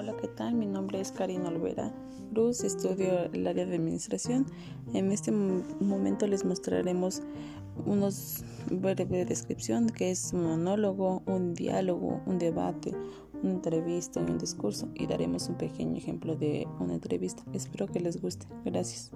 Hola, qué tal? Mi nombre es Karina Olvera Cruz, estudio el área de administración. En este momento les mostraremos unos breve descripción que es un monólogo, un diálogo, un debate, una entrevista y un discurso y daremos un pequeño ejemplo de una entrevista. Espero que les guste. Gracias.